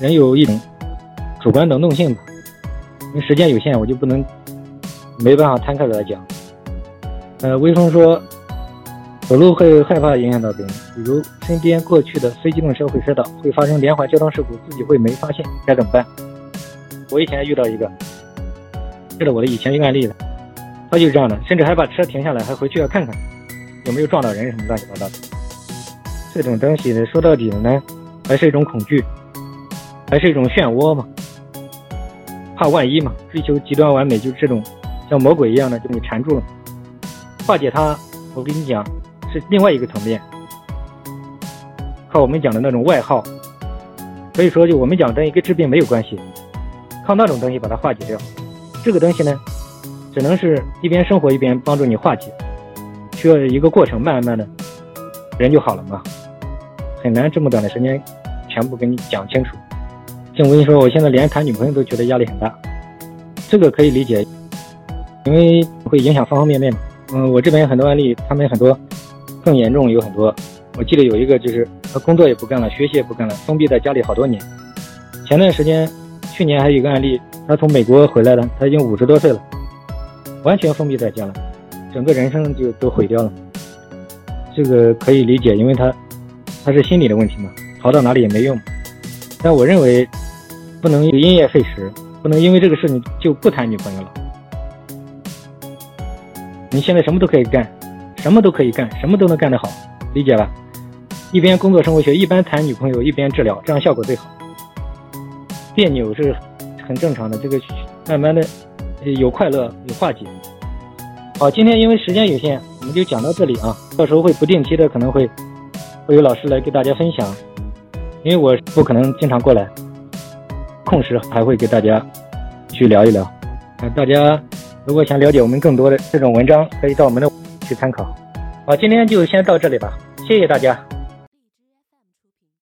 人有一种主观能动性吧。因为时间有限，我就不能没办法摊开来讲。呃，微风说，走路会害怕影响到别人，比如身边过去的非机动车会摔倒，会发生连环交通事故，自己会没发现，该怎么办？我以前遇到一个，这是我的以前一个案例的，他就是这样的，甚至还把车停下来，还回去要看看有没有撞到人什么乱七八糟的。这种东西说到底呢，还是一种恐惧，还是一种漩涡嘛。怕万一嘛，追求极端完美，就是这种像魔鬼一样的，就给你缠住了。化解它，我跟你讲，是另外一个层面，靠我们讲的那种外号。所以说，就我们讲的跟治病没有关系，靠那种东西把它化解掉。这个东西呢，只能是一边生活一边帮助你化解，需要一个过程，慢慢的，人就好了嘛。很难这么短的时间全部给你讲清楚。就我跟你说，我现在连谈女朋友都觉得压力很大，这个可以理解，因为会影响方方面面嘛。嗯，我这边有很多案例，他们很多更严重，有很多。我记得有一个就是他工作也不干了，学习也不干了，封闭在家里好多年。前段时间，去年还有一个案例，他从美国回来的，他已经五十多岁了，完全封闭在家了，整个人生就都毁掉了。这个可以理解，因为他他是心理的问题嘛，逃到哪里也没用。但我认为。不能因噎废食，不能因为这个事你就不谈女朋友了。你现在什么都可以干，什么都可以干，什么都能干得好，理解吧？一边工作生活学，一边谈女朋友，一边治疗，这样效果最好。别扭是很正常的，这个慢慢的有快乐有化解。好，今天因为时间有限，我们就讲到这里啊。到时候会不定期的可能会会有老师来给大家分享，因为我不可能经常过来。空时还会给大家去聊一聊，啊，大家如果想了解我们更多的这种文章，可以到我们的去参考。好，今天就先到这里吧，谢谢大家。